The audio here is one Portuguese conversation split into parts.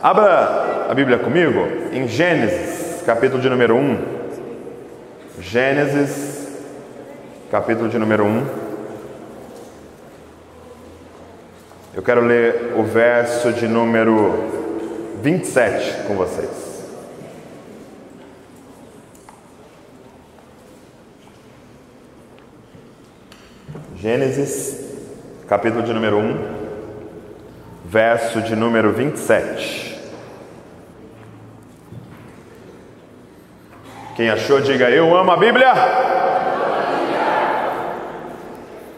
Abra a Bíblia comigo em Gênesis, capítulo de número 1. Gênesis, capítulo de número 1. Eu quero ler o verso de número 27 com vocês. Gênesis, capítulo de número 1, verso de número 27. Quem achou, diga eu amo a Bíblia.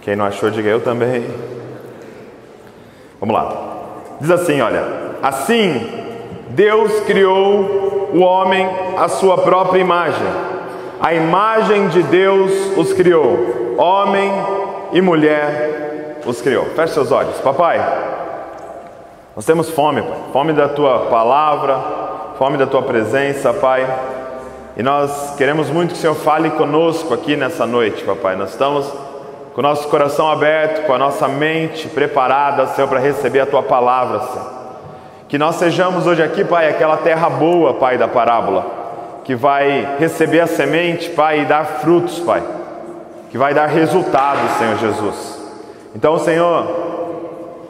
Quem não achou, diga eu também. Vamos lá. Diz assim: olha, assim Deus criou o homem à sua própria imagem. A imagem de Deus os criou. Homem e mulher os criou. Feche seus olhos. Papai, nós temos fome, Pai. Fome da tua palavra, fome da tua presença, Pai. E nós queremos muito que o Senhor fale conosco aqui nessa noite, Papai. Nós estamos com o nosso coração aberto, com a nossa mente preparada, Senhor, para receber a tua palavra, Senhor. Que nós sejamos hoje aqui, Pai, aquela terra boa, Pai, da parábola, que vai receber a semente, Pai, e dar frutos, Pai que vai dar resultado, Senhor Jesus. Então, Senhor,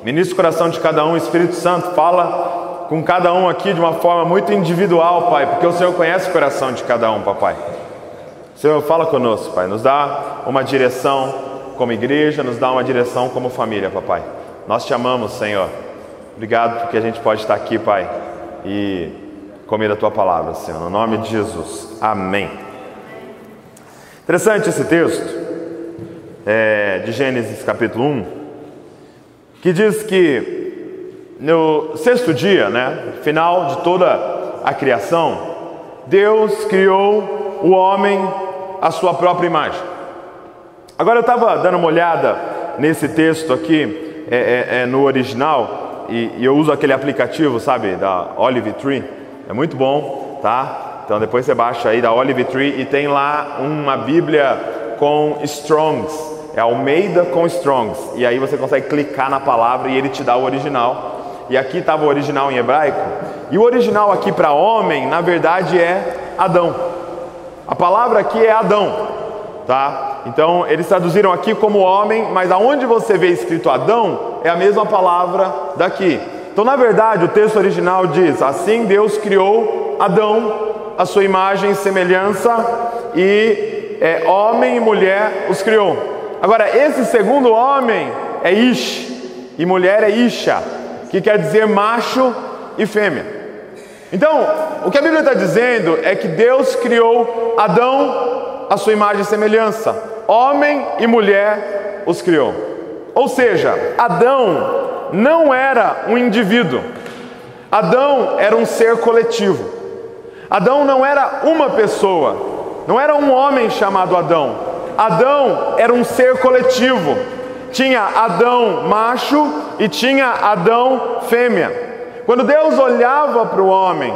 ministra o coração de cada um, Espírito Santo, fala com cada um aqui de uma forma muito individual, Pai, porque o Senhor conhece o coração de cada um, Papai. Senhor, fala conosco, Pai, nos dá uma direção como igreja, nos dá uma direção como família, Papai. Nós te amamos, Senhor. Obrigado porque a gente pode estar aqui, Pai, e comer a tua palavra, Senhor. No nome de Jesus. Amém. Interessante esse texto é, de Gênesis capítulo 1, que diz que no sexto dia, né, final de toda a criação, Deus criou o homem à sua própria imagem. Agora eu estava dando uma olhada nesse texto aqui, é, é, é no original, e, e, eu uso aquele aplicativo, sabe, da Olive Tree, é muito bom, tá? Então depois você baixa aí da Olive Tree e tem lá uma Bíblia com Strongs, é Almeida com Strongs. E aí você consegue clicar na palavra e ele te dá o original. E aqui estava o original em hebraico. E o original aqui para homem, na verdade, é Adão. A palavra aqui é Adão, tá? Então eles traduziram aqui como homem, mas aonde você vê escrito Adão é a mesma palavra daqui. Então, na verdade, o texto original diz: Assim Deus criou Adão, a sua imagem e semelhança, e é, homem e mulher os criou. Agora, esse segundo homem é Ish, e mulher é Isha, que quer dizer macho e fêmea. Então, o que a Bíblia está dizendo é que Deus criou Adão à sua imagem e semelhança, homem e mulher os criou. Ou seja, Adão não era um indivíduo, Adão era um ser coletivo. Adão não era uma pessoa, não era um homem chamado Adão, Adão era um ser coletivo. Tinha Adão macho e tinha Adão fêmea. Quando Deus olhava para o homem,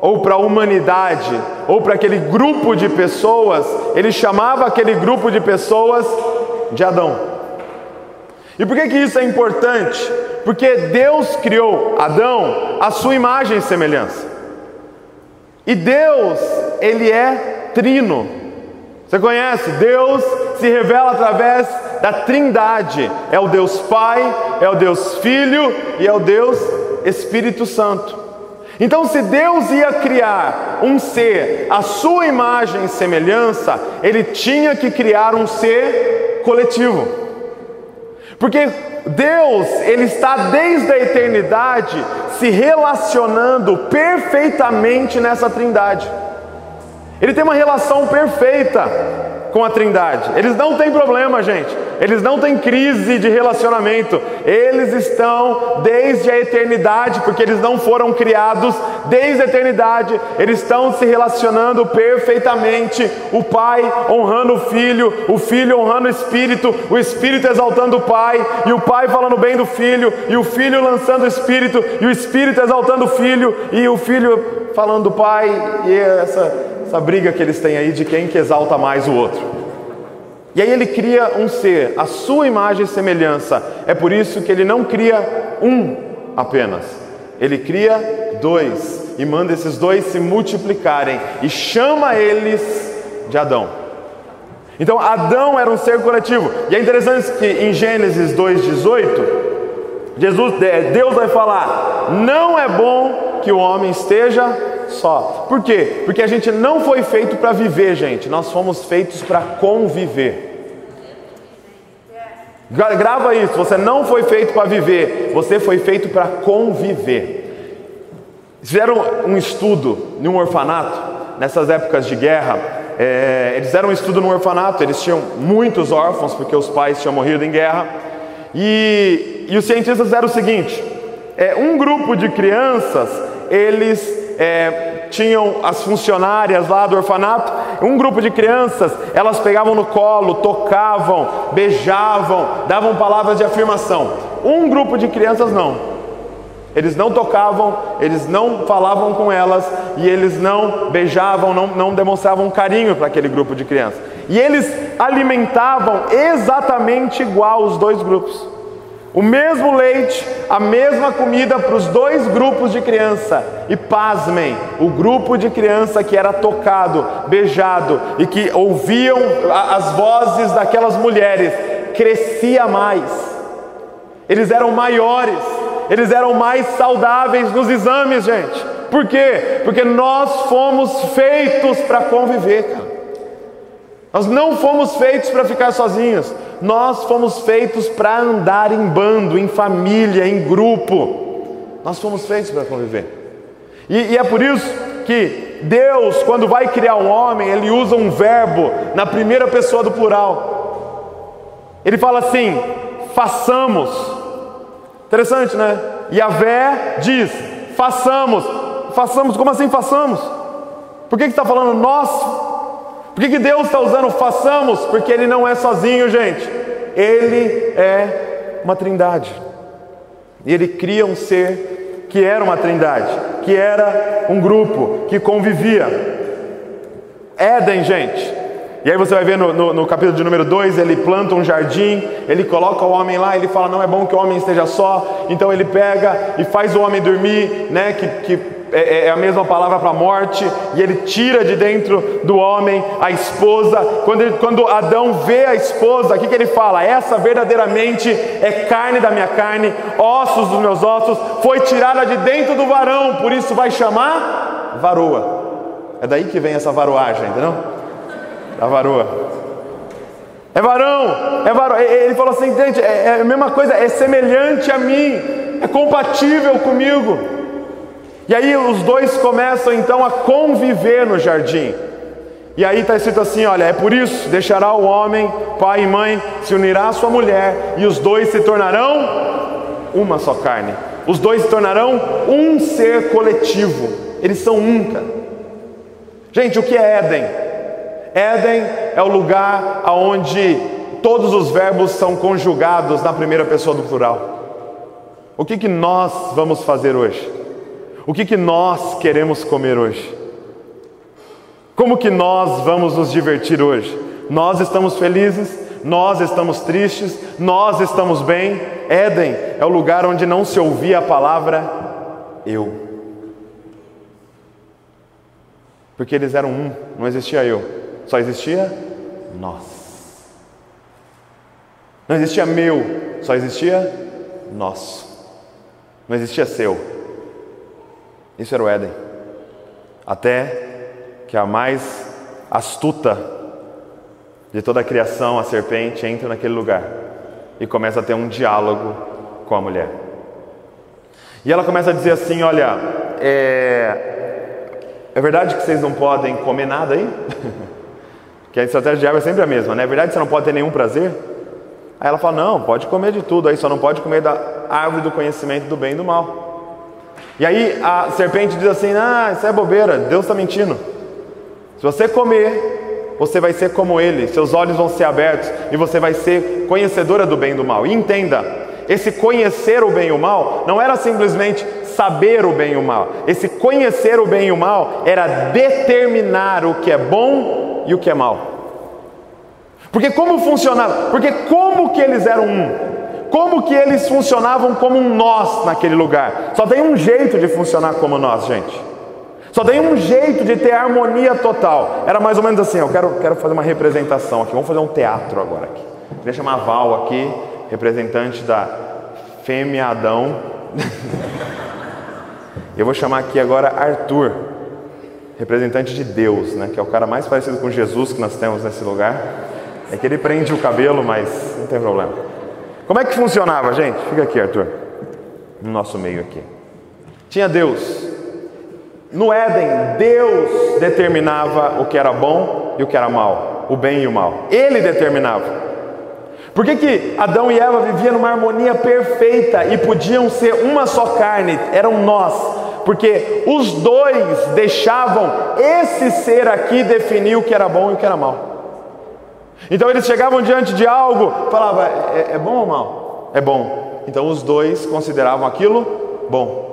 ou para a humanidade, ou para aquele grupo de pessoas, ele chamava aquele grupo de pessoas de Adão. E por que, que isso é importante? Porque Deus criou Adão à sua imagem e semelhança. E Deus, ele é trino. Você conhece? Deus se revela através da Trindade. É o Deus Pai, é o Deus Filho e é o Deus Espírito Santo. Então, se Deus ia criar um ser à sua imagem e semelhança, ele tinha que criar um ser coletivo. Porque Deus, ele está desde a eternidade se relacionando perfeitamente nessa Trindade. Ele tem uma relação perfeita com a Trindade. Eles não têm problema, gente. Eles não têm crise de relacionamento. Eles estão desde a eternidade, porque eles não foram criados desde a eternidade. Eles estão se relacionando perfeitamente. O Pai honrando o Filho, o Filho honrando o Espírito, o Espírito exaltando o Pai, e o Pai falando bem do Filho, e o Filho lançando o Espírito, e o Espírito exaltando o Filho, e o Filho falando do Pai, e essa essa briga que eles têm aí de quem que exalta mais o outro. E aí ele cria um ser, a sua imagem e semelhança. É por isso que ele não cria um apenas. Ele cria dois e manda esses dois se multiplicarem e chama eles de Adão. Então Adão era um ser coletivo. E é interessante que em Gênesis 2:18 Jesus, Deus vai falar: "Não é bom que o homem esteja só". Por quê? Porque a gente não foi feito para viver, gente. Nós fomos feitos para conviver. Grava isso, você não foi feito para viver, você foi feito para conviver. Fizeram um estudo em um orfanato, nessas épocas de guerra, é, eles fizeram um estudo no orfanato, eles tinham muitos órfãos, porque os pais tinham morrido em guerra, e, e os cientistas fizeram o seguinte: é, um grupo de crianças, eles é, tinham as funcionárias lá do orfanato, um grupo de crianças, elas pegavam no colo, tocavam, beijavam, davam palavras de afirmação. Um grupo de crianças não. Eles não tocavam, eles não falavam com elas e eles não beijavam, não, não demonstravam carinho para aquele grupo de crianças. E eles alimentavam exatamente igual os dois grupos. O mesmo leite, a mesma comida para os dois grupos de criança. E pasmem, o grupo de criança que era tocado, beijado e que ouviam as vozes daquelas mulheres, crescia mais. Eles eram maiores, eles eram mais saudáveis nos exames, gente. Por quê? Porque nós fomos feitos para conviver. Nós não fomos feitos para ficar sozinhos, nós fomos feitos para andar em bando, em família, em grupo. Nós fomos feitos para conviver. E, e, é por isso que Deus, quando vai criar um homem, ele usa um verbo na primeira pessoa do plural. Ele fala assim: façamos. Interessante, né? Vé diz: façamos. Façamos, como assim façamos? Por que está falando nós por que, que Deus está usando façamos? Porque Ele não é sozinho, gente. Ele é uma trindade. E Ele cria um ser que era uma trindade, que era um grupo, que convivia. Éden, gente. E aí você vai ver no, no, no capítulo de número 2, ele planta um jardim, ele coloca o homem lá, ele fala, não é bom que o homem esteja só, então ele pega e faz o homem dormir, né? Que, que é, é, é a mesma palavra para morte, e ele tira de dentro do homem a esposa. Quando, ele, quando Adão vê a esposa, o que, que ele fala? Essa verdadeiramente é carne da minha carne, ossos dos meus ossos, foi tirada de dentro do varão, por isso vai chamar varoa. É daí que vem essa varoagem, entendeu? Da varoa. É varão, é varão. Ele falou assim, gente, é, é a mesma coisa, é semelhante a mim, é compatível comigo. E aí os dois começam então a conviver no jardim. E aí está escrito assim: olha, é por isso deixará o homem, pai e mãe, se unirá à sua mulher, e os dois se tornarão uma só carne. Os dois se tornarão um ser coletivo. Eles são um, cara. Gente, o que é Éden? Éden é o lugar onde todos os verbos são conjugados na primeira pessoa do plural. O que, que nós vamos fazer hoje? O que, que nós queremos comer hoje? Como que nós vamos nos divertir hoje? Nós estamos felizes? Nós estamos tristes? Nós estamos bem? Éden é o lugar onde não se ouvia a palavra eu. Porque eles eram um, não existia eu, só existia nós. Não existia meu, só existia nosso. Não existia seu, isso era o Éden. Até que a mais astuta de toda a criação, a serpente, entra naquele lugar e começa a ter um diálogo com a mulher. E ela começa a dizer assim: Olha, é, é verdade que vocês não podem comer nada aí? que a estratégia de árvore é sempre a mesma, né? É verdade que você não pode ter nenhum prazer? Aí ela fala: Não, pode comer de tudo, aí só não pode comer da árvore do conhecimento do bem e do mal. E aí a serpente diz assim: Ah, isso é bobeira, Deus está mentindo. Se você comer, você vai ser como ele, seus olhos vão ser abertos e você vai ser conhecedora do bem e do mal. E entenda: esse conhecer o bem e o mal não era simplesmente saber o bem e o mal, esse conhecer o bem e o mal era determinar o que é bom e o que é mal. Porque como funcionava? Porque como que eles eram um? Como que eles funcionavam como um nós naquele lugar. Só tem um jeito de funcionar como nós, gente. Só tem um jeito de ter harmonia total. Era mais ou menos assim, eu quero, quero fazer uma representação aqui, vamos fazer um teatro agora aqui. Queria chamar a Val aqui, representante da Fêmea Adão. eu vou chamar aqui agora Arthur, representante de Deus, né, que é o cara mais parecido com Jesus que nós temos nesse lugar. É que ele prende o cabelo, mas não tem problema. Como é que funcionava, gente? Fica aqui, Arthur, no nosso meio aqui. Tinha Deus. No Éden, Deus determinava o que era bom e o que era mal, o bem e o mal. Ele determinava. Por que, que Adão e Eva viviam numa harmonia perfeita e podiam ser uma só carne? Eram nós. Porque os dois deixavam esse ser aqui definir o que era bom e o que era mal. Então eles chegavam diante de algo, falavam: é, é bom ou mal? É bom. Então os dois consideravam aquilo bom.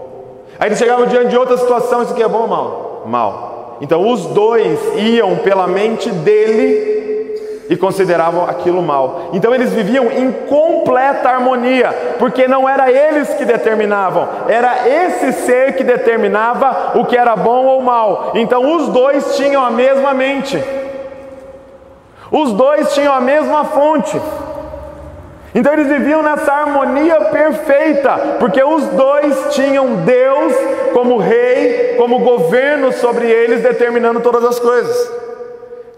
Aí eles chegavam diante de outra situação, isso aqui é bom ou mal? Mal. Então os dois iam pela mente dele e consideravam aquilo mal. Então eles viviam em completa harmonia, porque não era eles que determinavam, era esse ser que determinava o que era bom ou mal. Então os dois tinham a mesma mente. Os dois tinham a mesma fonte. Então eles viviam nessa harmonia perfeita, porque os dois tinham Deus como rei, como governo sobre eles, determinando todas as coisas.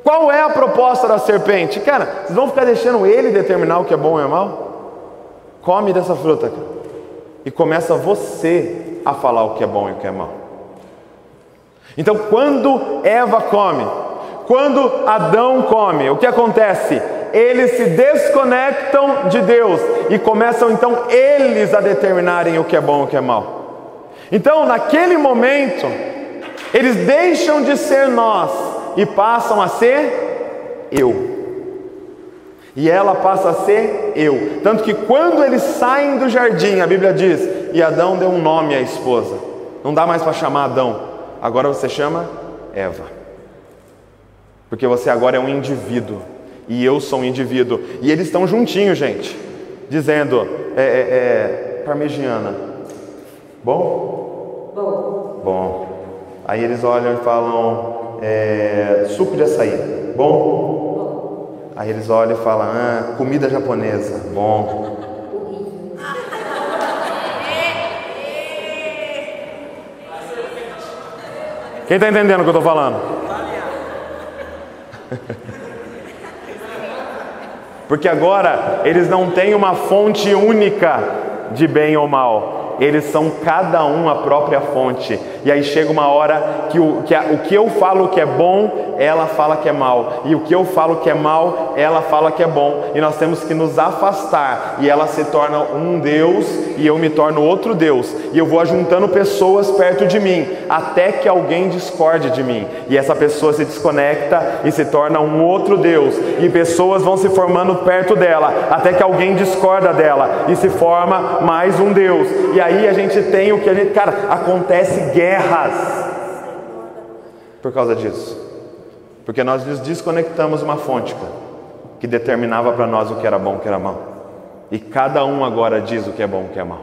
Qual é a proposta da serpente? Cara, vocês vão ficar deixando ele determinar o que é bom e é mal? Come dessa fruta, cara. E começa você a falar o que é bom e o que é mal. Então, quando Eva come, quando Adão come, o que acontece? Eles se desconectam de Deus e começam então eles a determinarem o que é bom e o que é mal. Então, naquele momento, eles deixam de ser nós e passam a ser eu. E ela passa a ser eu. Tanto que quando eles saem do jardim, a Bíblia diz: e Adão deu um nome à esposa. Não dá mais para chamar Adão, agora você chama Eva. Porque você agora é um indivíduo. E eu sou um indivíduo. E eles estão juntinhos, gente. Dizendo, é, é, é parmegiana. Bom? Bom. Bom. Aí eles olham e falam, é, suco de açaí. Bom? Bom. Aí eles olham e falam, ah, comida japonesa. Bom. Quem está entendendo o que eu estou falando? Porque agora eles não têm uma fonte única de bem ou mal, eles são cada um a própria fonte. E aí chega uma hora que o que, a, o que eu falo que é bom, ela fala que é mal. E o que eu falo que é mal, ela fala que é bom. E nós temos que nos afastar. E ela se torna um Deus e eu me torno outro Deus. E eu vou ajuntando pessoas perto de mim, até que alguém discorde de mim. E essa pessoa se desconecta e se torna um outro Deus. E pessoas vão se formando perto dela, até que alguém discorda dela e se forma mais um Deus. E aí aí a gente tem o que a gente, cara, acontece guerras por causa disso. Porque nós desconectamos uma fonte, que determinava para nós o que era bom, o que era mal. E cada um agora diz o que é bom, o que é mal.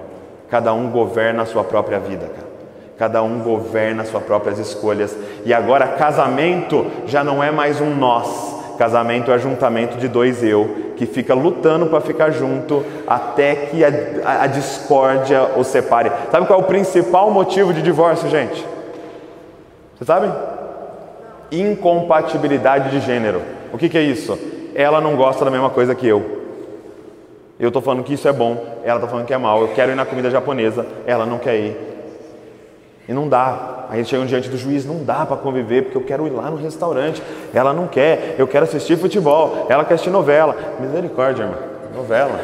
Cada um governa a sua própria vida, cara. Cada um governa as suas próprias escolhas. E agora casamento já não é mais um nós. Casamento é ajuntamento de dois eu que fica lutando para ficar junto até que a, a, a, discórdia os separe. Sabe qual é o principal motivo de divórcio, gente? Você sabe? Incompatibilidade de gênero. O que, que é isso? Ela não gosta da mesma coisa que eu. Eu estou falando que isso é bom, ela está falando que é mal. Eu quero ir na comida japonesa, ela não quer ir. E não dá. Aí eles chegam diante do juiz, não dá para conviver, porque eu quero ir lá no restaurante. Ela não quer, eu quero assistir futebol, ela quer assistir novela. Misericórdia, irmão. Novela.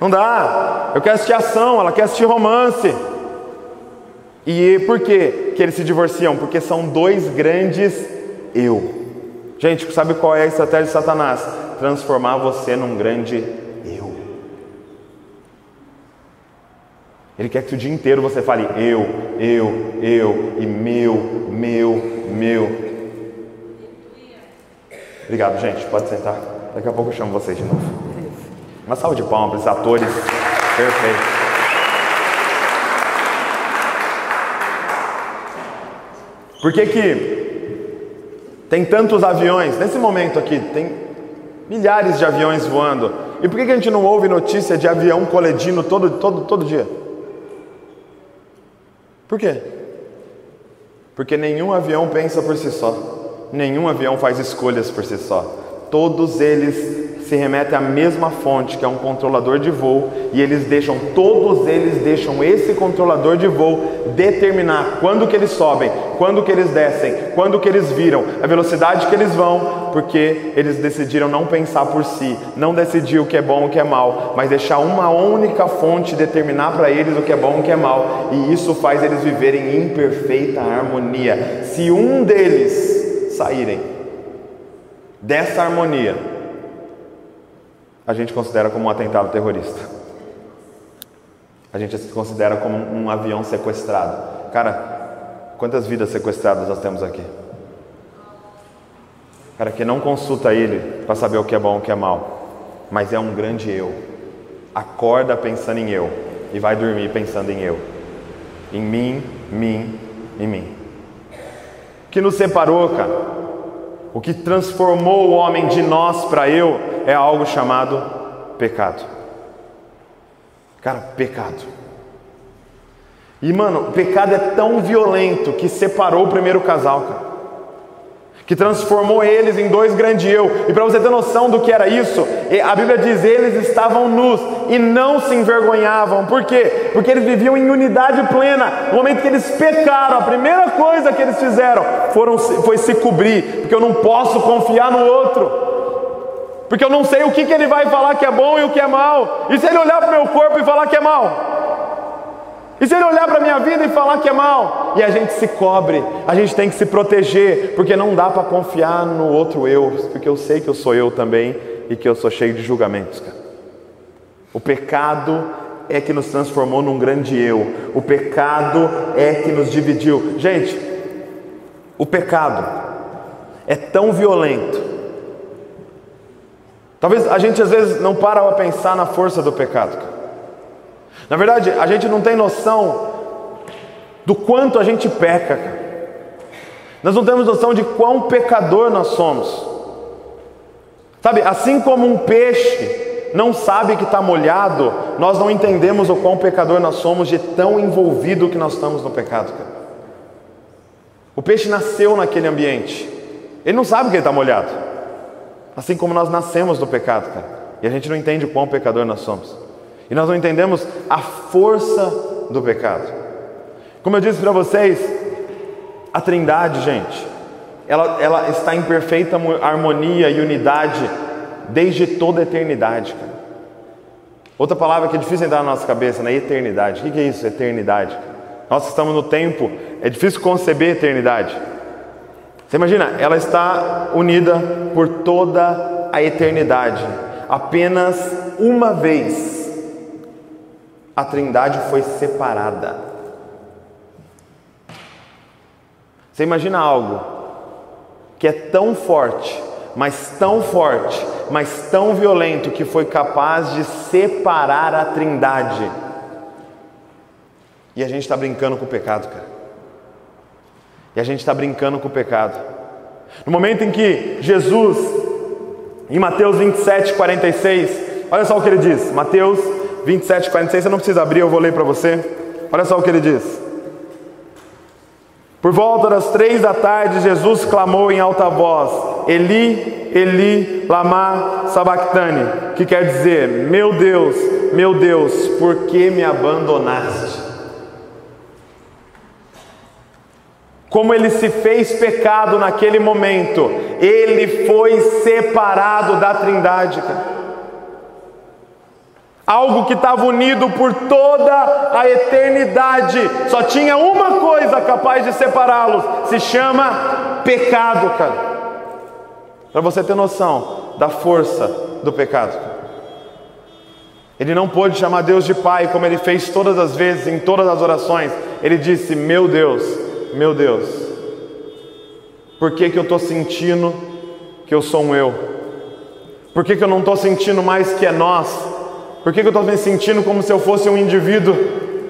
Não dá. Eu quero assistir ação, ela quer assistir romance. E por quê que eles se divorciam? Porque são dois grandes eu. Gente, sabe qual é a estratégia de Satanás? Transformar você num grande Ele quer que o dia inteiro você fale eu, eu, eu e meu, meu, meu. Obrigado, gente. Pode sentar. Daqui a pouco eu chamo vocês de novo. Uma salva de palmas para esses atores. Perfeito. Por que, que tem tantos aviões? Nesse momento aqui, tem milhares de aviões voando. E por que, que a gente não ouve notícia de avião colidindo todo, todo, todo dia? Por quê? Porque nenhum avião pensa por si só, nenhum avião faz escolhas por si só. Todos eles se remete à mesma fonte, que é um controlador de voo, e eles deixam, todos eles deixam esse controlador de voo determinar quando que eles sobem, quando que eles descem, quando que eles viram, a velocidade que eles vão, porque eles decidiram não pensar por si, não decidir o que é bom e o que é mal, mas deixar uma única fonte determinar para eles o que é bom e o que é mal, e isso faz eles viverem em perfeita harmonia. Se um deles saírem dessa harmonia, a gente considera como um atentado terrorista. A gente se considera como um avião sequestrado. Cara, quantas vidas sequestradas nós temos aqui? Cara, que não consulta ele para saber o que é bom e o que é mal, mas é um grande eu. Acorda pensando em eu e vai dormir pensando em eu. Em mim, mim, em mim. Que nos separou, cara? O que transformou o homem de nós para eu é algo chamado pecado. Cara, pecado. E mano, pecado é tão violento que separou o primeiro casal, cara que transformou eles em dois grandes eu. E para você ter noção do que era isso, a Bíblia diz: eles estavam nus e não se envergonhavam. Por quê? Porque eles viviam em unidade plena. No momento que eles pecaram, a primeira coisa que eles fizeram foram, foi se cobrir, porque eu não posso confiar no outro. Porque eu não sei o que, que ele vai falar que é bom e o que é mal. E se ele olhar para o meu corpo e falar que é mal? E se ele olhar para a minha vida e falar que é mal? E a gente se cobre, a gente tem que se proteger, porque não dá para confiar no outro eu, porque eu sei que eu sou eu também e que eu sou cheio de julgamentos. Cara. O pecado é que nos transformou num grande eu, o pecado é que nos dividiu. Gente, o pecado é tão violento. Talvez a gente às vezes não para para pensar na força do pecado. Cara. Na verdade, a gente não tem noção do quanto a gente peca. Nós não temos noção de quão pecador nós somos. Sabe, assim como um peixe não sabe que está molhado, nós não entendemos o quão pecador nós somos de tão envolvido que nós estamos no pecado. Cara. O peixe nasceu naquele ambiente, ele não sabe que ele está molhado, assim como nós nascemos no pecado, cara, e a gente não entende o quão pecador nós somos. E nós não entendemos a força do pecado. Como eu disse para vocês, a Trindade, gente, ela, ela está em perfeita harmonia e unidade desde toda a eternidade. Cara. Outra palavra que é difícil entrar na nossa cabeça, né? Eternidade. O que é isso, eternidade? Nós estamos no tempo, é difícil conceber eternidade. Você imagina, ela está unida por toda a eternidade. Apenas uma vez a Trindade foi separada. Você imagina algo que é tão forte, mas tão forte, mas tão violento que foi capaz de separar a Trindade. E a gente está brincando com o pecado, cara. E a gente está brincando com o pecado. No momento em que Jesus, em Mateus 27, 46, olha só o que ele diz: Mateus 27, 46, você não precisa abrir, eu vou ler para você. Olha só o que ele diz. Por volta das três da tarde, Jesus clamou em alta voz: Eli, Eli, lama sabachthani, que quer dizer: Meu Deus, meu Deus, por que me abandonaste? Como ele se fez pecado naquele momento, ele foi separado da Trindade. Cara algo que estava unido por toda a eternidade. Só tinha uma coisa capaz de separá-los: se chama pecado, cara. Para você ter noção da força do pecado. Ele não pôde chamar Deus de Pai como ele fez todas as vezes, em todas as orações. Ele disse: Meu Deus, meu Deus, por que, que eu estou sentindo que eu sou um eu? Por que, que eu não estou sentindo mais que é nós? Por que, que eu estou me sentindo como se eu fosse um indivíduo?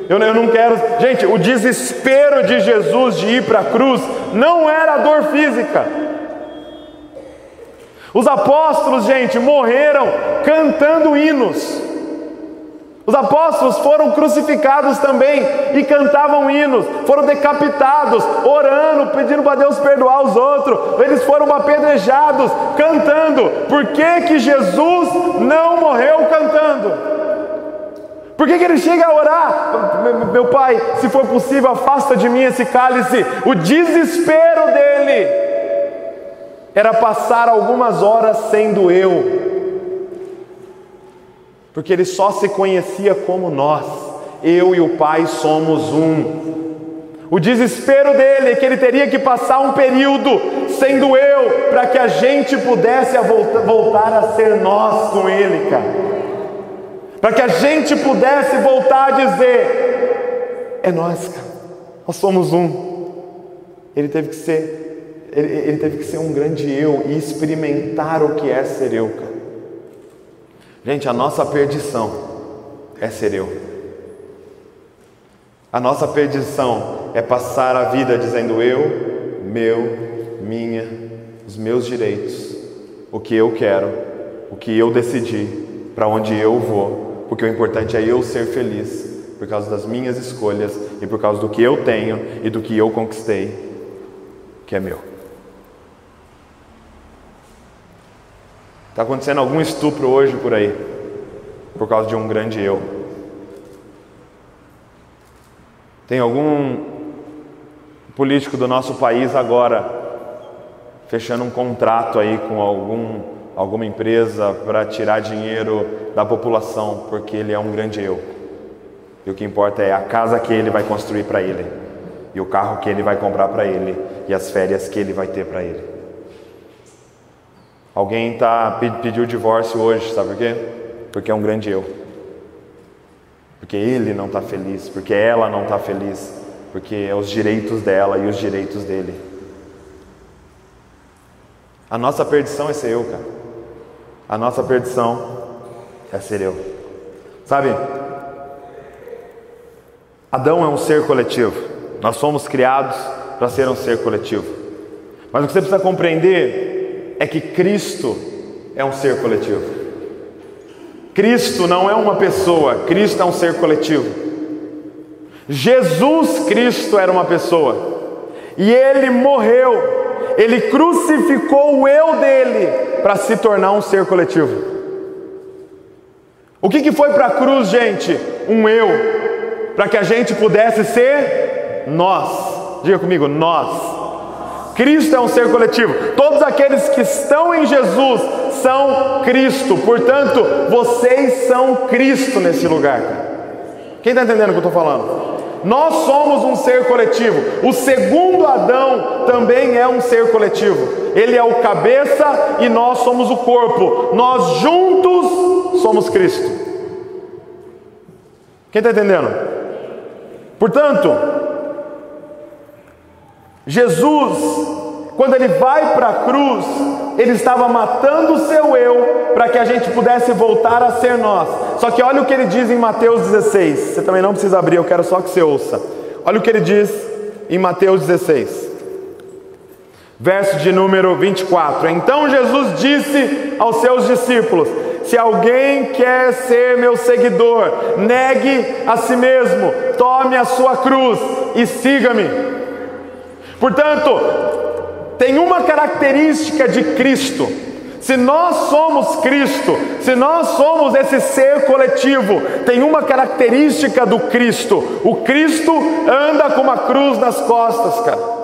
Eu, eu não quero. Gente, o desespero de Jesus de ir para a cruz não era dor física. Os apóstolos, gente, morreram cantando hinos. Os apóstolos foram crucificados também e cantavam hinos, foram decapitados, orando, pedindo para Deus perdoar os outros. Eles foram apedrejados, cantando. Por que, que Jesus não morreu cantando? Por que, que ele chega a orar? Meu pai, se for possível, afasta de mim esse cálice. O desespero dele era passar algumas horas sendo eu porque ele só se conhecia como nós. Eu e o Pai somos um. O desespero dele é que ele teria que passar um período sendo eu, para que a gente pudesse voltar a ser nós com ele, cara. Para que a gente pudesse voltar a dizer: é nós, cara. Nós somos um. Ele teve que ser, ele, ele teve que ser um grande eu e experimentar o que é ser eu, cara. Gente, a nossa perdição é ser eu. A nossa perdição é passar a vida dizendo eu, meu, minha, os meus direitos, o que eu quero, o que eu decidi, para onde eu vou, porque o importante é eu ser feliz por causa das minhas escolhas e por causa do que eu tenho e do que eu conquistei, que é meu. Está acontecendo algum estupro hoje por aí, por causa de um grande eu. Tem algum político do nosso país agora fechando um contrato aí com algum, alguma empresa para tirar dinheiro da população, porque ele é um grande eu. E o que importa é a casa que ele vai construir para ele, e o carro que ele vai comprar para ele, e as férias que ele vai ter para ele. Alguém tá, pediu divórcio hoje, sabe por quê? Porque é um grande eu. Porque ele não está feliz, porque ela não está feliz, porque é os direitos dela e os direitos dele. A nossa perdição é ser eu, cara. A nossa perdição é ser eu. Sabe? Adão é um ser coletivo. Nós somos criados para ser um ser coletivo. Mas o que você precisa compreender é que Cristo é um ser coletivo. Cristo não é uma pessoa, Cristo é um ser coletivo. Jesus Cristo era uma pessoa e ele morreu, ele crucificou o eu dele para se tornar um ser coletivo. O que, que foi para a cruz, gente? Um eu, para que a gente pudesse ser nós. Diga comigo, nós. Cristo é um ser coletivo. Todos aqueles que estão em Jesus são Cristo. Portanto, vocês são Cristo nesse lugar. Quem está entendendo o que eu estou falando? Nós somos um ser coletivo. O segundo Adão também é um ser coletivo. Ele é o cabeça e nós somos o corpo. Nós juntos somos Cristo. Quem está entendendo? Portanto, Jesus, quando ele vai para a cruz, ele estava matando o seu eu para que a gente pudesse voltar a ser nós. Só que olha o que ele diz em Mateus 16. Você também não precisa abrir, eu quero só que você ouça. Olha o que ele diz em Mateus 16. Verso de número 24. Então Jesus disse aos seus discípulos: Se alguém quer ser meu seguidor, negue a si mesmo, tome a sua cruz e siga-me. Portanto, tem uma característica de Cristo. Se nós somos Cristo, se nós somos esse ser coletivo, tem uma característica do Cristo: o Cristo anda com uma cruz nas costas, cara.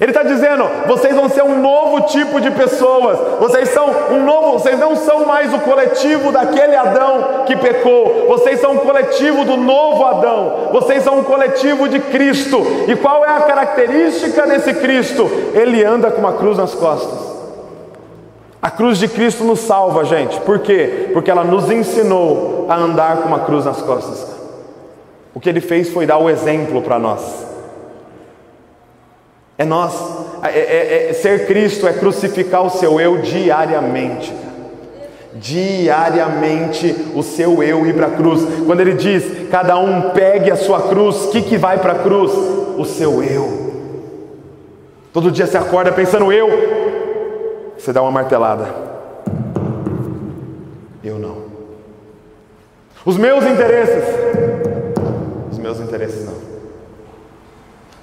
Ele está dizendo: vocês vão ser um novo tipo de pessoas. Vocês são um novo. Vocês não são mais o coletivo daquele Adão que pecou. Vocês são um coletivo do novo Adão. Vocês são um coletivo de Cristo. E qual é a característica desse Cristo? Ele anda com uma cruz nas costas. A cruz de Cristo nos salva, gente. Por quê? Porque ela nos ensinou a andar com uma cruz nas costas. O que ele fez foi dar o exemplo para nós. É nós, é, é, é, ser Cristo é crucificar o seu eu diariamente. diariamente o seu eu ir para a cruz. Quando ele diz, cada um pegue a sua cruz, o que, que vai para a cruz? O seu eu. Todo dia você acorda pensando eu, você dá uma martelada. Eu não. Os meus interesses. Os meus interesses não.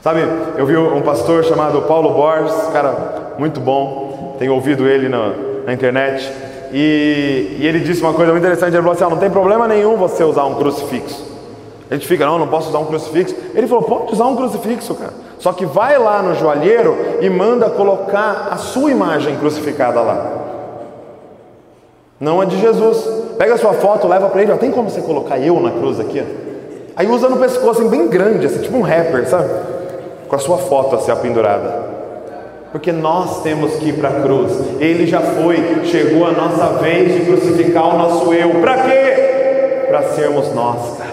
Sabe, eu vi um pastor chamado Paulo Borges, cara muito bom, tenho ouvido ele na, na internet, e, e, ele disse uma coisa muito interessante: ele falou assim: ah, não tem problema nenhum você usar um crucifixo. A gente fica, não, não posso usar um crucifixo. Ele falou: pode usar um crucifixo, cara. Só que vai lá no joalheiro e manda colocar a sua imagem crucificada lá. Não a de Jesus. Pega a sua foto, leva para ele. Ó, tem como você colocar eu na cruz aqui? Aí usa no pescoço, assim, bem grande, assim, tipo um rapper, sabe? Com a sua foto assim, pendurada. Porque nós temos que ir para a cruz. Ele já foi, chegou a nossa vez de crucificar o nosso eu. Para quê? Para sermos nós, cara.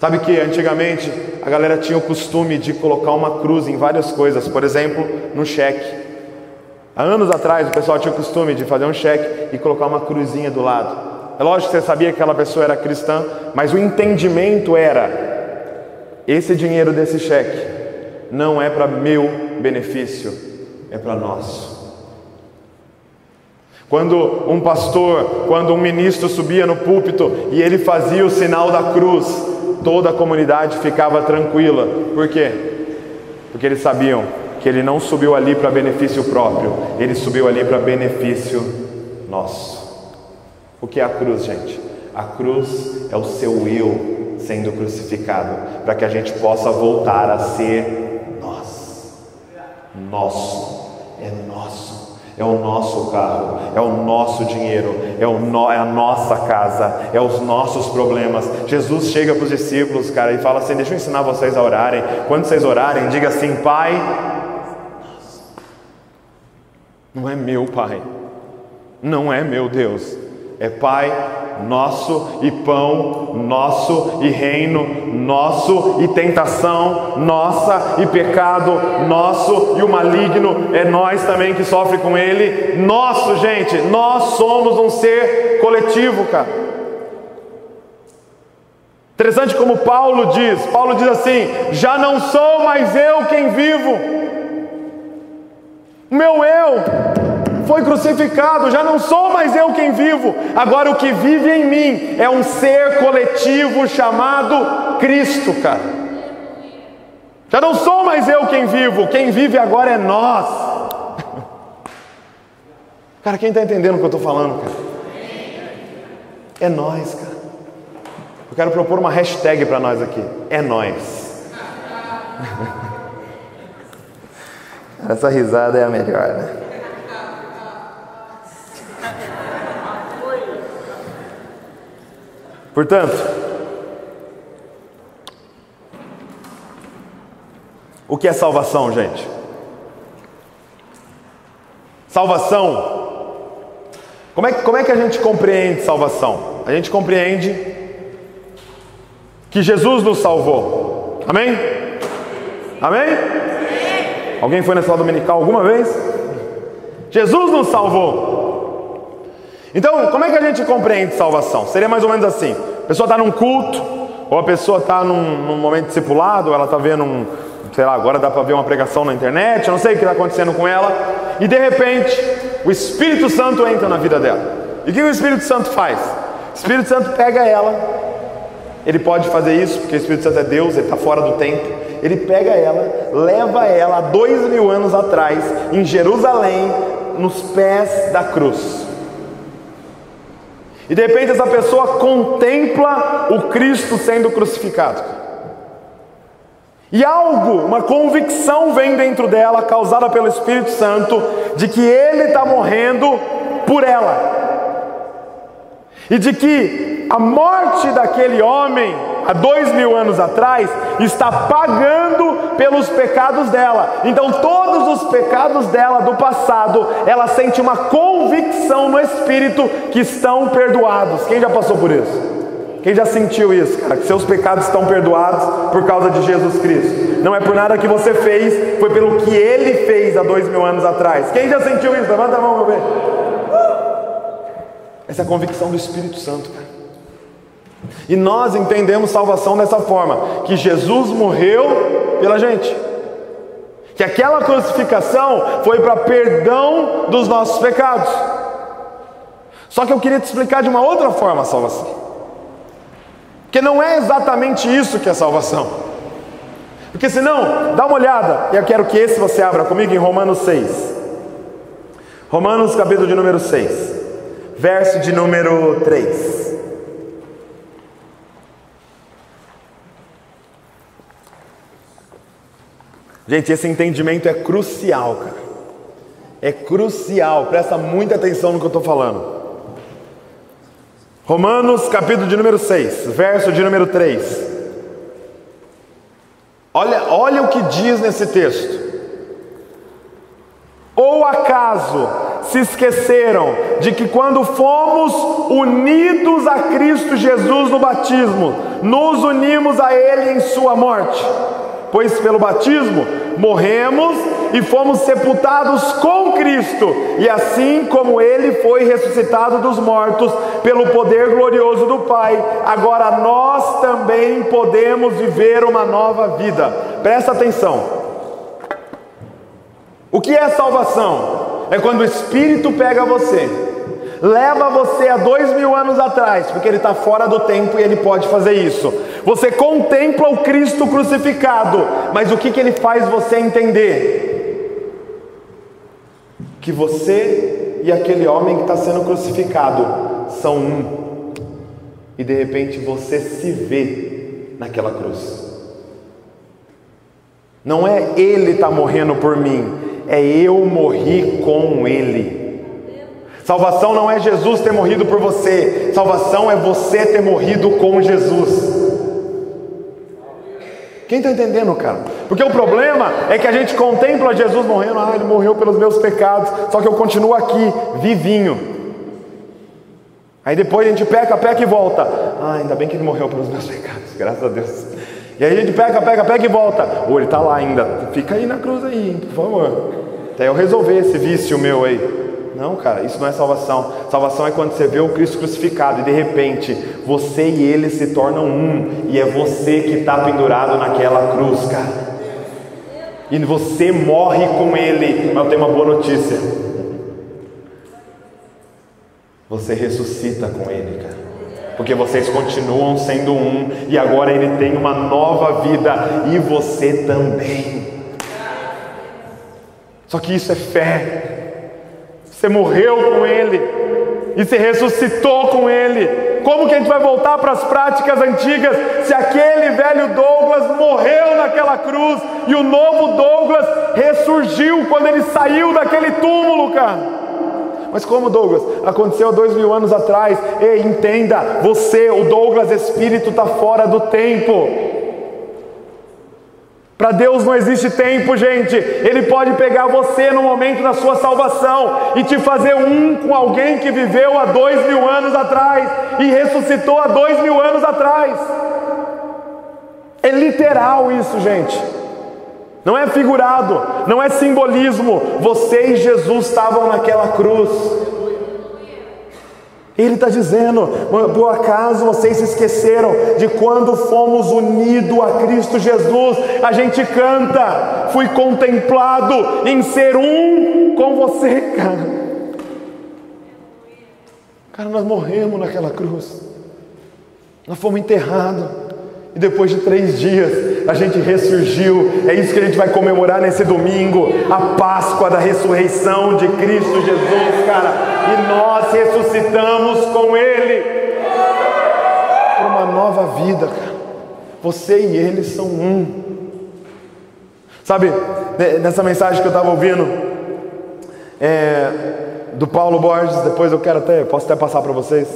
Sabe que antigamente a galera tinha o costume de colocar uma cruz em várias coisas, por exemplo, no cheque. Há anos atrás o pessoal tinha o costume de fazer um cheque e colocar uma cruzinha do lado. É lógico que você sabia que aquela pessoa era cristã, mas o entendimento era: esse dinheiro desse cheque não é para meu benefício, é para nosso. Quando um pastor, quando um ministro subia no púlpito e ele fazia o sinal da cruz, toda a comunidade ficava tranquila. Por quê? Porque eles sabiam que ele não subiu ali para benefício próprio, ele subiu ali para benefício nosso. O que é a cruz, gente? A cruz é o seu eu sendo crucificado, para que a gente possa voltar a ser nós. Nosso, é nosso. É o nosso carro, é o nosso dinheiro, é, o no, é a nossa casa, é os nossos problemas. Jesus chega para os discípulos, cara, e fala assim: Deixa eu ensinar vocês a orarem. Quando vocês orarem, diga assim: Pai, não é meu Pai, não é meu Deus, é Pai nosso e pão nosso e reino nosso e tentação nossa e pecado nosso e o maligno é nós também que sofre com ele. Nosso, gente, nós somos um ser coletivo, cara. Interessante como Paulo diz: Paulo diz assim: já não sou mais eu quem vivo, meu eu foi crucificado, já não sou mais eu quem vivo, agora o que vive em mim é um ser coletivo chamado Cristo, cara. Já não sou mais eu quem vivo, quem vive agora é nós. Cara, quem está entendendo o que eu estou falando, cara? É nós, cara. Eu quero propor uma hashtag para nós aqui. É nós. Essa risada é a melhor, né? Portanto, o que é salvação, gente? Salvação. Como é, como é que a gente compreende salvação? A gente compreende que Jesus nos salvou. Amém? Amém? Alguém foi na escola dominical alguma vez? Jesus nos salvou. Então, como é que a gente compreende salvação? Seria mais ou menos assim: a pessoa está num culto, ou a pessoa está num, num, momento discipulado, ou ela está vendo um, sei lá, agora dá para ver uma pregação na internet, eu não sei o que está acontecendo com ela, e de repente o Espírito Santo entra na vida dela. E o que o Espírito Santo faz? O Espírito Santo pega ela, ele pode fazer isso, porque o Espírito Santo é Deus, ele está fora do tempo. Ele pega ela, leva ela dois mil anos atrás, em Jerusalém, nos pés da cruz. E de repente essa pessoa contempla o Cristo sendo crucificado. E algo, uma convicção vem dentro dela, causada pelo Espírito Santo, de que ele está morrendo por ela. E de que a morte daquele homem há dois mil anos atrás, está pagando pelos pecados dela. Então, todos os pecados dela do passado, ela sente uma convicção no espírito que estão perdoados. Quem já passou por isso? Quem já sentiu isso, cara? Que seus pecados estão perdoados por causa de Jesus Cristo. Não é por nada que você fez, foi pelo que Ele fez há dois mil anos atrás. Quem já sentiu isso? Levanta a mão, meu bem. Essa é a convicção do Espírito Santo, cara. E nós entendemos salvação dessa forma: que Jesus morreu pela gente, que aquela crucificação foi para perdão dos nossos pecados. Só que eu queria te explicar de uma outra forma a salvação, porque não é exatamente isso que é salvação. Porque senão, dá uma olhada, e eu quero que esse você abra comigo em Romanos 6. Romanos capítulo de número 6, verso de número 3. Gente, esse entendimento é crucial, cara. É crucial, presta muita atenção no que eu estou falando. Romanos capítulo de número 6, verso de número 3. Olha, olha o que diz nesse texto. Ou acaso se esqueceram de que quando fomos unidos a Cristo Jesus no batismo, nos unimos a Ele em Sua morte? Pois pelo batismo morremos e fomos sepultados com Cristo, e assim como Ele foi ressuscitado dos mortos pelo poder glorioso do Pai, agora nós também podemos viver uma nova vida. Presta atenção. O que é salvação? É quando o Espírito pega você, leva você a dois mil anos atrás, porque ele está fora do tempo e ele pode fazer isso. Você contempla o Cristo crucificado, mas o que, que ele faz você entender? que você e aquele homem que está sendo crucificado são um, e de repente você se vê naquela cruz. Não é ele está morrendo por mim, é eu morri com ele. Salvação não é Jesus ter morrido por você, salvação é você ter morrido com Jesus. Quem está entendendo, cara? Porque o problema é que a gente contempla Jesus morrendo, ah, ele morreu pelos meus pecados, só que eu continuo aqui, vivinho. Aí depois a gente peca, peca e volta. Ah, ainda bem que ele morreu pelos meus pecados, graças a Deus. E aí a gente peca, peca, peca e volta. Ou ele está lá ainda, fica aí na cruz aí, por favor. Até eu resolver esse vício meu aí. Não, cara, isso não é salvação. Salvação é quando você vê o Cristo crucificado e de repente você e ele se tornam um, e é você que está pendurado naquela cruz, cara. E você morre com ele, mas eu tenho uma boa notícia. Você ressuscita com ele, cara porque vocês continuam sendo um, e agora ele tem uma nova vida, e você também. Só que isso é fé, você morreu com Ele e se ressuscitou com Ele. Como que a gente vai voltar para as práticas antigas se aquele velho Douglas morreu naquela cruz e o novo Douglas ressurgiu quando ele saiu daquele túmulo, cara? Mas como Douglas? Aconteceu dois mil anos atrás. Ei, entenda, você, o Douglas Espírito, está fora do tempo. Para Deus não existe tempo, gente. Ele pode pegar você no momento da sua salvação e te fazer um com alguém que viveu há dois mil anos atrás e ressuscitou há dois mil anos atrás. É literal isso, gente. Não é figurado, não é simbolismo. Você e Jesus estavam naquela cruz. Ele está dizendo: por acaso vocês se esqueceram de quando fomos unidos a Cristo Jesus? A gente canta, fui contemplado em ser um com você, cara. Cara, nós morremos naquela cruz, nós fomos enterrados. E depois de três dias a gente ressurgiu. É isso que a gente vai comemorar nesse domingo, a Páscoa da ressurreição de Cristo Jesus, cara. E nós ressuscitamos com Ele para uma nova vida. Você e Ele são um. Sabe, nessa mensagem que eu estava ouvindo é, do Paulo Borges, depois eu quero até, posso até passar para vocês.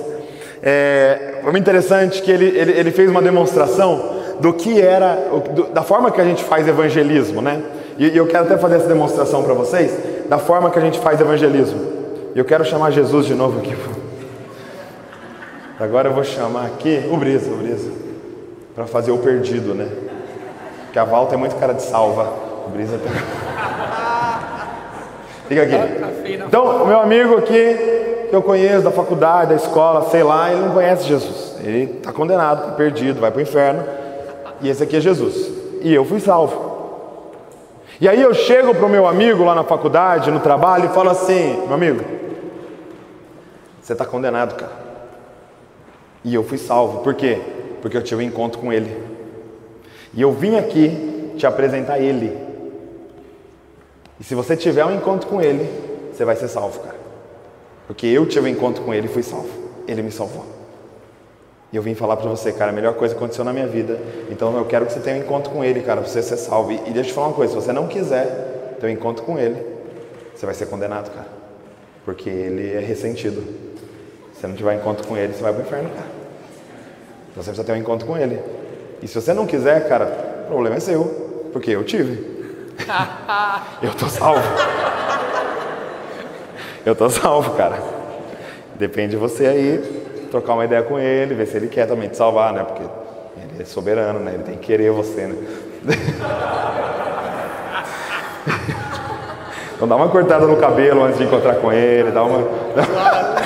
É, foi muito interessante que ele, ele, ele, fez uma demonstração do que era, do, da forma que a gente faz evangelismo, né? E, e eu quero até fazer essa demonstração para vocês, da forma que a gente faz evangelismo. E eu quero chamar Jesus de novo aqui. Agora eu vou chamar aqui o Brisa, o Brisa, para fazer o perdido, né? Porque a Valta é muito cara de salva. O Brisa tá... Fica aqui. Então, o meu amigo aqui, que eu conheço da faculdade, da escola, sei lá, ele não conhece Jesus. Ele está condenado, está perdido, vai para o inferno. E esse aqui é Jesus. E eu fui salvo. E aí eu chego para o meu amigo lá na faculdade, no trabalho, e falo assim: meu amigo, você está condenado, cara. E eu fui salvo. Por quê? Porque eu tive um encontro com ele. E eu vim aqui te apresentar ele. E se você tiver um encontro com ele, você vai ser salvo, cara. Porque eu tive um encontro com ele e fui salvo. Ele me salvou. E eu vim falar para você, cara, a melhor coisa que aconteceu na minha vida. Então eu quero que você tenha um encontro com ele, cara, para você ser salvo. E, e deixa eu te falar uma coisa: se você não quiser ter um encontro com ele, você vai ser condenado, cara. Porque ele é ressentido. Se você não tiver encontro com ele, você vai para o inferno, cara. Então você precisa ter um encontro com ele. E se você não quiser, cara, o problema é seu. Porque eu tive. eu tô salvo. Eu tô salvo, cara. Depende de você aí, trocar uma ideia com ele, ver se ele quer também te salvar, né? Porque ele é soberano, né? Ele tem que querer você, né? Então dá uma cortada no cabelo antes de encontrar com ele, dá uma. Quero ficar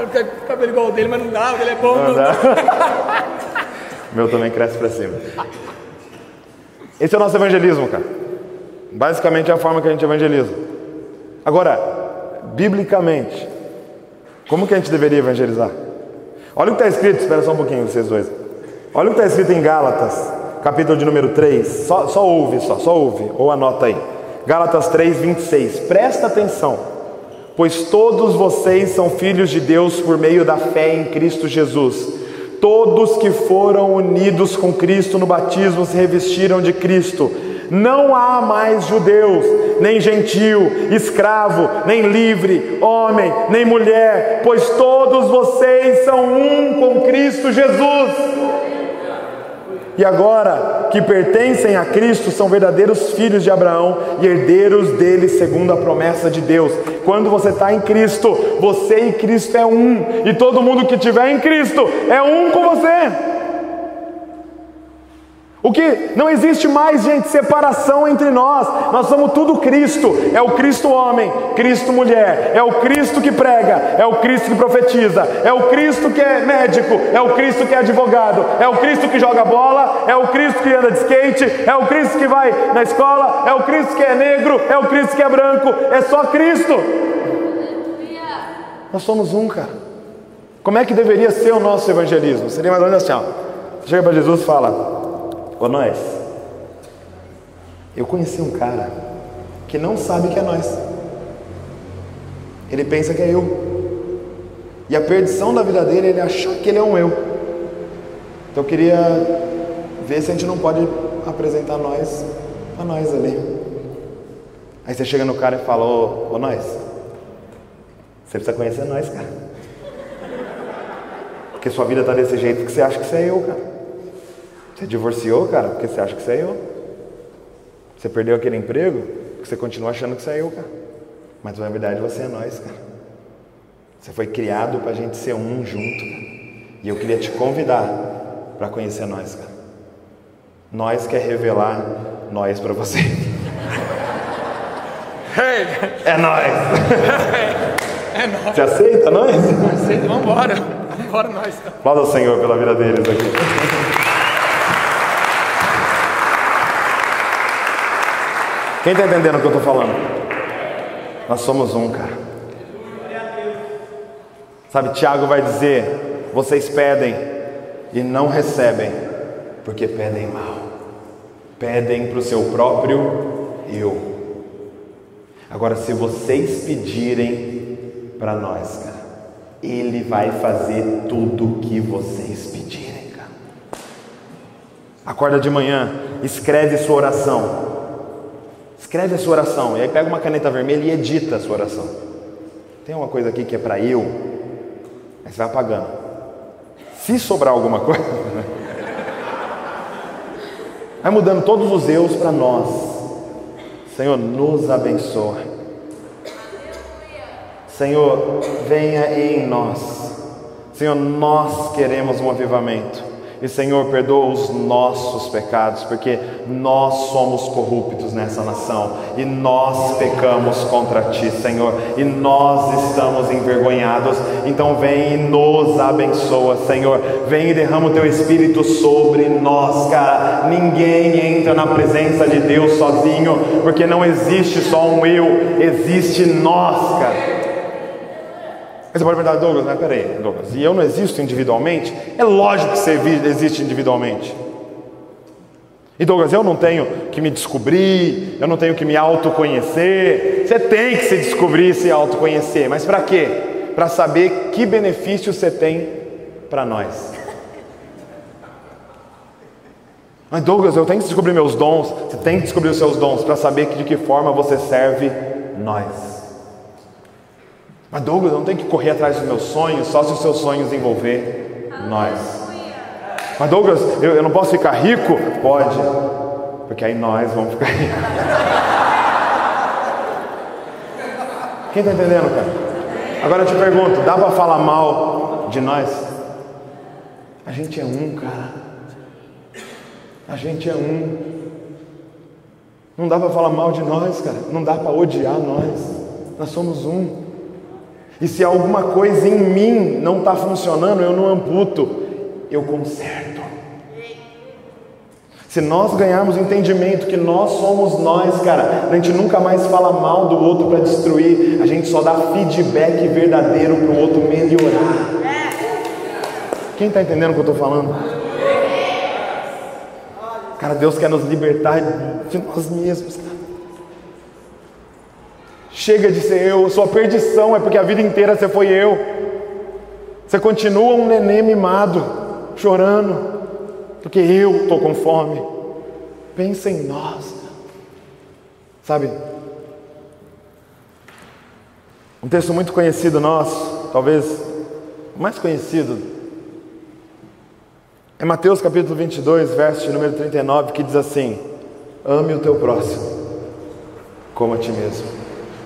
com o cabelo igual dele, mas não dá, porque ele é bom. Não dá. Meu também cresce pra cima. Esse é o nosso evangelismo, cara. Basicamente é a forma que a gente evangeliza. Agora, biblicamente, como que a gente deveria evangelizar? Olha o que está escrito, espera só um pouquinho vocês dois. Olha o que está escrito em Gálatas, capítulo de número 3. Só, só ouve, só, só ouve, ou anota aí. Gálatas 3, 26. Presta atenção, pois todos vocês são filhos de Deus por meio da fé em Cristo Jesus. Todos que foram unidos com Cristo no batismo se revestiram de Cristo. Não há mais judeus, nem gentil, escravo, nem livre, homem, nem mulher, pois todos vocês são um com Cristo Jesus. E agora que pertencem a Cristo, são verdadeiros filhos de Abraão e herdeiros dele, segundo a promessa de Deus. Quando você está em Cristo, você e Cristo é um, e todo mundo que estiver em Cristo é um com você. O que não existe mais, gente, separação entre nós. Nós somos tudo Cristo. É o Cristo homem, Cristo mulher, é o Cristo que prega, é o Cristo que profetiza, é o Cristo que é médico, é o Cristo que é advogado, é o Cristo que joga bola, é o Cristo que anda de skate, é o Cristo que vai na escola, é o Cristo que é negro, é o Cristo que é branco, é só Cristo. Nós somos um, cara. Como é que deveria ser o nosso evangelismo? Seria mais ou menos assim, ó. Chega para Jesus e fala: Ô nós, eu conheci um cara que não sabe que é nós. Ele pensa que é eu. E a perdição da vida dele, ele achou que ele é um eu. Então eu queria ver se a gente não pode apresentar nós a nós ali. Aí você chega no cara e fala, ô, ô nós, você precisa conhecer nós, cara. Porque sua vida está desse jeito que você acha que você é eu, cara. Você divorciou, cara, porque você acha que você é eu. Você perdeu aquele emprego porque você continua achando que você é eu, cara. Mas na verdade você é nós, cara. Você foi criado para a gente ser um junto, cara. E eu queria te convidar para conhecer nós, cara. Nós quer revelar nós para você. Hey. É nós. É nós. Você aceita nós? Aceita, vambora. Vambora nós. Aplauda o Senhor pela vida deles aqui. Quem está entendendo o que eu estou falando? Nós somos um, cara. Sabe, Tiago vai dizer: vocês pedem e não recebem, porque pedem mal. Pedem para o seu próprio eu. Agora, se vocês pedirem para nós, cara, Ele vai fazer tudo o que vocês pedirem, cara. Acorda de manhã, escreve sua oração. Escreve a sua oração, e aí pega uma caneta vermelha e edita a sua oração. Tem uma coisa aqui que é para eu, aí você vai apagando. Se sobrar alguma coisa, vai mudando todos os eus para nós. Senhor, nos abençoa. Senhor, venha em nós. Senhor, nós queremos um avivamento. E Senhor, perdoa os nossos pecados, porque nós somos corruptos nessa nação e nós pecamos contra ti, Senhor, e nós estamos envergonhados. Então vem e nos abençoa, Senhor. Vem e derrama o teu espírito sobre nós, cara. Ninguém entra na presença de Deus sozinho, porque não existe só um eu, existe nós, cara. Mas você pode perguntar, Douglas, mas peraí, Douglas, e eu não existo individualmente? É lógico que você existe individualmente. E Douglas, eu não tenho que me descobrir, eu não tenho que me autoconhecer. Você tem que se descobrir e se autoconhecer, mas para quê? Para saber que benefício você tem para nós. Mas Douglas, eu tenho que descobrir meus dons. Você tem que descobrir os seus dons para saber de que forma você serve nós. Mas Douglas, não tem que correr atrás dos meus sonhos, só se os seus sonhos envolver nós. Mas Douglas, eu, eu não posso ficar rico? Pode, porque aí nós vamos ficar ricos. Quem está entendendo, cara? Agora eu te pergunto, dá para falar mal de nós? A gente é um, cara. A gente é um. Não dá para falar mal de nós, cara. Não dá para odiar nós. Nós somos um. E se alguma coisa em mim não está funcionando, eu não amputo, eu conserto. Se nós ganharmos entendimento que nós somos nós, cara, a gente nunca mais fala mal do outro para destruir, a gente só dá feedback verdadeiro para o outro melhorar. Quem está entendendo o que eu estou falando? Cara, Deus quer nos libertar de nós mesmos. Chega de ser eu, sua perdição é porque a vida inteira você foi eu. Você continua um neném mimado, chorando, porque eu estou com fome. Pensa em nós, sabe? Um texto muito conhecido nosso, talvez mais conhecido, é Mateus capítulo 22, verso número 39, que diz assim: Ame o teu próximo como a ti mesmo.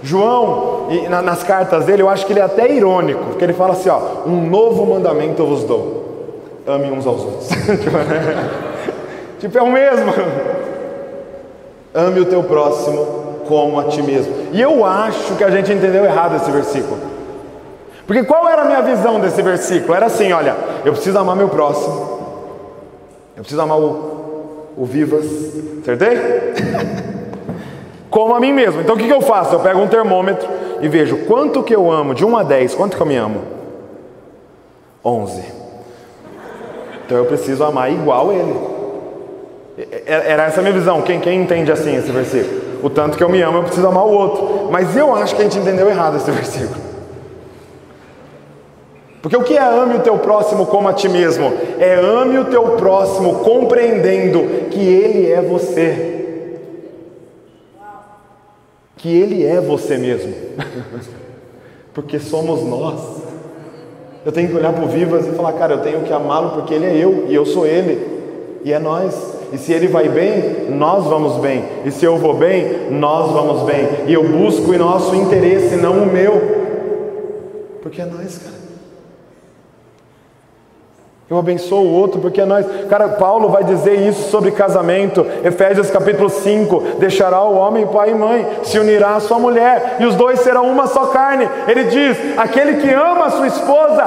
João, nas cartas dele, eu acho que ele é até irônico, porque ele fala assim: ó, um novo mandamento eu vos dou: ame uns aos outros. tipo, é o mesmo. Ame o teu próximo como a ti mesmo. E eu acho que a gente entendeu errado esse versículo. Porque qual era a minha visão desse versículo? Era assim: olha, eu preciso amar meu próximo, eu preciso amar o, o Vivas, acertei? como a mim mesmo. Então o que, eu faço? Eu pego um termômetro e vejo quanto que eu amo, de 1 a 10, quanto que eu me amo? 11. Então eu preciso amar igual ele. Era essa a minha visão. Quem, quem entende assim esse versículo? O tanto que eu me amo, eu preciso amar o outro. Mas eu acho que a gente entendeu errado esse versículo. Porque o que é ame o teu próximo como a ti mesmo? É ame o teu próximo compreendendo que ele é você que Ele é você mesmo, porque somos nós. Eu tenho que olhar para o Vivas e falar, cara, eu tenho que amá-lo porque Ele é eu e eu sou Ele, e é nós. E se Ele vai bem, nós vamos bem. E se eu vou bem, nós vamos bem. E eu busco o nosso interesse, não o meu, porque é nós, cara. Eu abençoo o outro porque nós. Cara, Paulo vai dizer isso sobre casamento. Efésios capítulo 5: Deixará o homem pai e mãe, se unirá à sua mulher, e os dois serão uma só carne. Ele diz: Aquele que ama a sua esposa,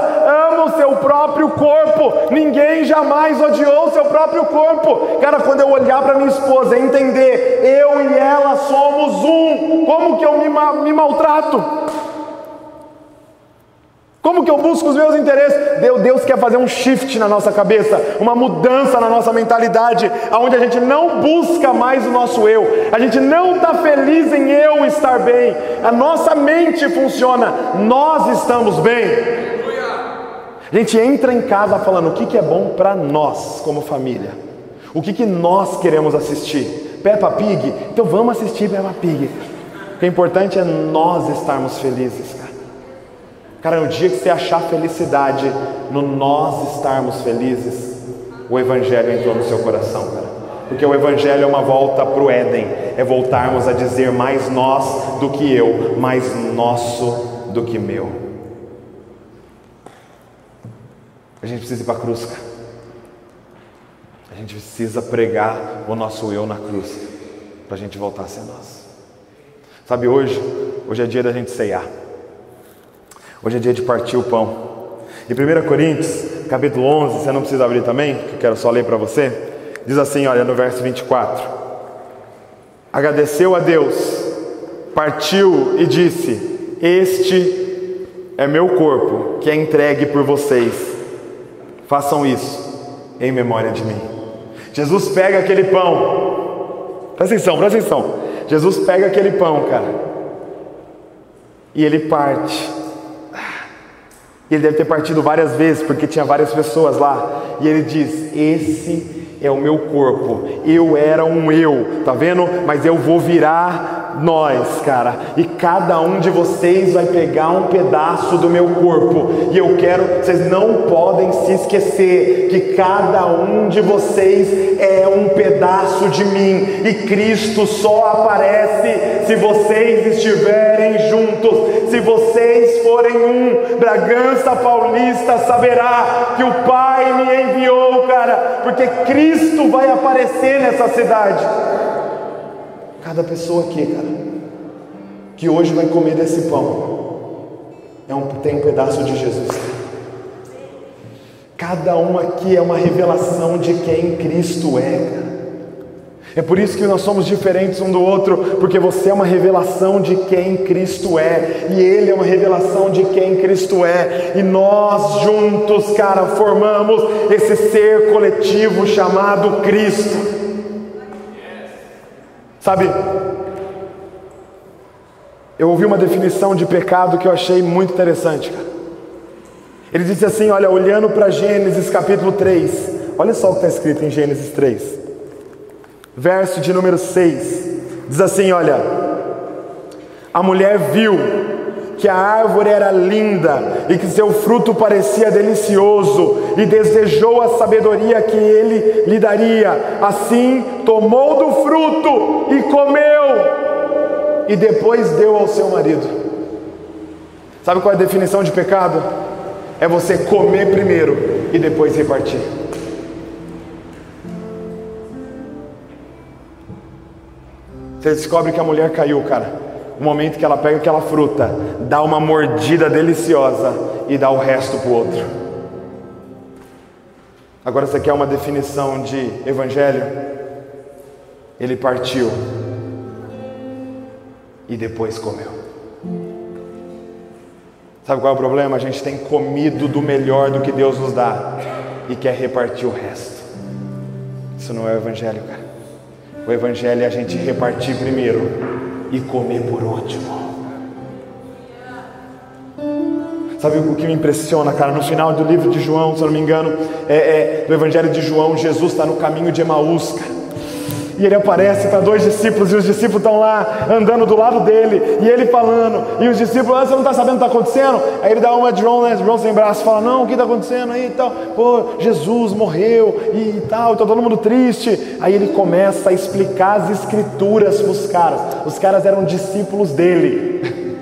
ama o seu próprio corpo. Ninguém jamais odiou o seu próprio corpo. Cara, quando eu olhar para minha esposa e entender, eu e ela somos um, como que eu me, me maltrato? Como que eu busco os meus interesses? Deus, Deus quer fazer um shift na nossa cabeça, uma mudança na nossa mentalidade, aonde a gente não busca mais o nosso eu, a gente não está feliz em eu estar bem, a nossa mente funciona, nós estamos bem. A gente entra em casa falando o que, que é bom para nós como família, o que, que nós queremos assistir. Peppa Pig? Então vamos assistir Peppa Pig. O que é importante é nós estarmos felizes, cara. Cara, no dia que você achar felicidade, no nós estarmos felizes, o Evangelho entrou no seu coração, cara. Porque o Evangelho é uma volta para o Éden, é voltarmos a dizer mais nós do que eu, mais nosso do que meu. A gente precisa ir para a cruz, cara. A gente precisa pregar o nosso eu na cruz para a gente voltar a ser nós. Sabe, hoje, hoje é dia da gente ceiar. Hoje é dia de partir o pão. Em 1 Coríntios, capítulo 11, você não precisa abrir também, que eu quero só ler para você. Diz assim, olha, no verso 24: Agradeceu a Deus, partiu e disse: Este é meu corpo, que é entregue por vocês. Façam isso em memória de mim. Jesus pega aquele pão. Presta atenção, presta atenção. Jesus pega aquele pão, cara. E ele parte. Ele deve ter partido várias vezes, porque tinha várias pessoas lá. E ele diz: Esse é o meu corpo. Eu era um eu, tá vendo? Mas eu vou virar nós, cara. E cada um de vocês vai pegar um pedaço do meu corpo. E eu quero, vocês não podem se esquecer que cada um de vocês é um pedaço de mim. E Cristo só aparece se vocês estiverem juntos. Se vocês forem um, Bragança Paulista saberá que o Pai me enviou, cara, porque Cristo vai aparecer nessa cidade. Cada pessoa aqui, cara, que hoje vai comer desse pão, é um, tem um pedaço de Jesus. Cada um aqui é uma revelação de quem Cristo é. É por isso que nós somos diferentes um do outro, porque você é uma revelação de quem Cristo é, e Ele é uma revelação de quem Cristo é, e nós juntos, cara, formamos esse ser coletivo chamado Cristo. Sabe, eu ouvi uma definição de pecado que eu achei muito interessante. Ele disse assim: olha, olhando para Gênesis capítulo 3, olha só o que está escrito em Gênesis 3 verso de número 6, diz assim: Olha, a mulher viu que a árvore era linda e que seu fruto parecia delicioso e desejou a sabedoria que ele lhe daria. Assim, tomou do fruto e comeu, e depois deu ao seu marido. Sabe qual é a definição de pecado? É você comer primeiro e depois repartir. Você descobre que a mulher caiu, cara. No momento que ela pega aquela fruta, dá uma mordida deliciosa e dá o resto para o outro. Agora você quer uma definição de evangelho? Ele partiu e depois comeu. Sabe qual é o problema? A gente tem comido do melhor do que Deus nos dá e quer repartir o resto. Isso não é o evangelho, cara. O Evangelho é a gente repartir primeiro e comer por último. Sabe o que me impressiona, cara? No final do livro de João, se eu não me engano, é, é do Evangelho de João, Jesus está no caminho de Emaús, cara. E ele aparece para dois discípulos, e os discípulos estão lá andando do lado dele, e ele falando, e os discípulos, ah, você não está sabendo o que está acontecendo? Aí ele dá uma de né? João sem braço, fala, não, o que está acontecendo aí e tal? Pô, Jesus morreu e, tal, está todo mundo triste. Aí ele começa a explicar as escrituras para os caras. Os caras eram discípulos dele.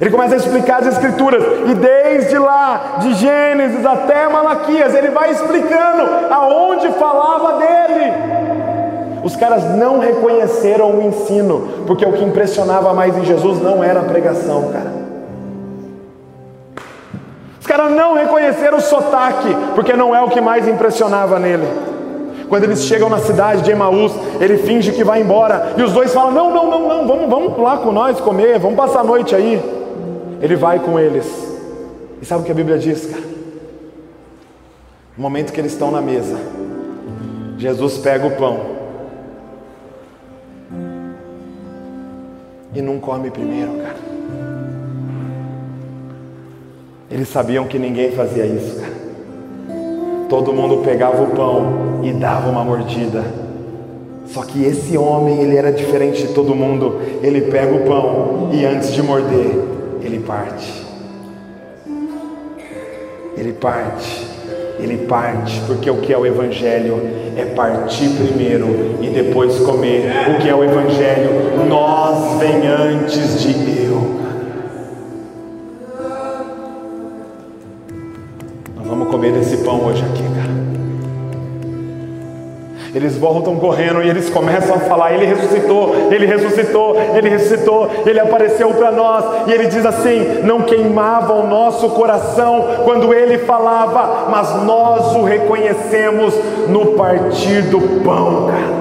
Ele começa a explicar as escrituras, e desde lá, de Gênesis até Malaquias, ele vai explicando aonde falava dele. Os caras não reconheceram o ensino, porque o que impressionava mais em Jesus não era a pregação, cara. Os caras não reconheceram o sotaque, porque não é o que mais impressionava nele. Quando eles chegam na cidade de Emaús, ele finge que vai embora, e os dois falam: Não, não, não, não, vamos, vamos lá com nós comer, vamos passar a noite aí. Ele vai com eles, e sabe o que a Bíblia diz, cara? No momento que eles estão na mesa, Jesus pega o pão e não come primeiro, cara. Eles sabiam que ninguém fazia isso, cara. Todo mundo pegava o pão e dava uma mordida. Só que esse homem, ele era diferente de todo mundo. Ele pega o pão e antes de morder, ele parte. Ele parte. Ele parte, porque o que é o Evangelho é partir primeiro e depois comer. O que é o Evangelho? Nós vem antes de Eles voltam correndo e eles começam a falar: Ele ressuscitou, Ele ressuscitou, Ele ressuscitou, Ele apareceu para nós. E ele diz assim: Não queimava o nosso coração quando Ele falava, mas nós o reconhecemos no partir do pão, cara.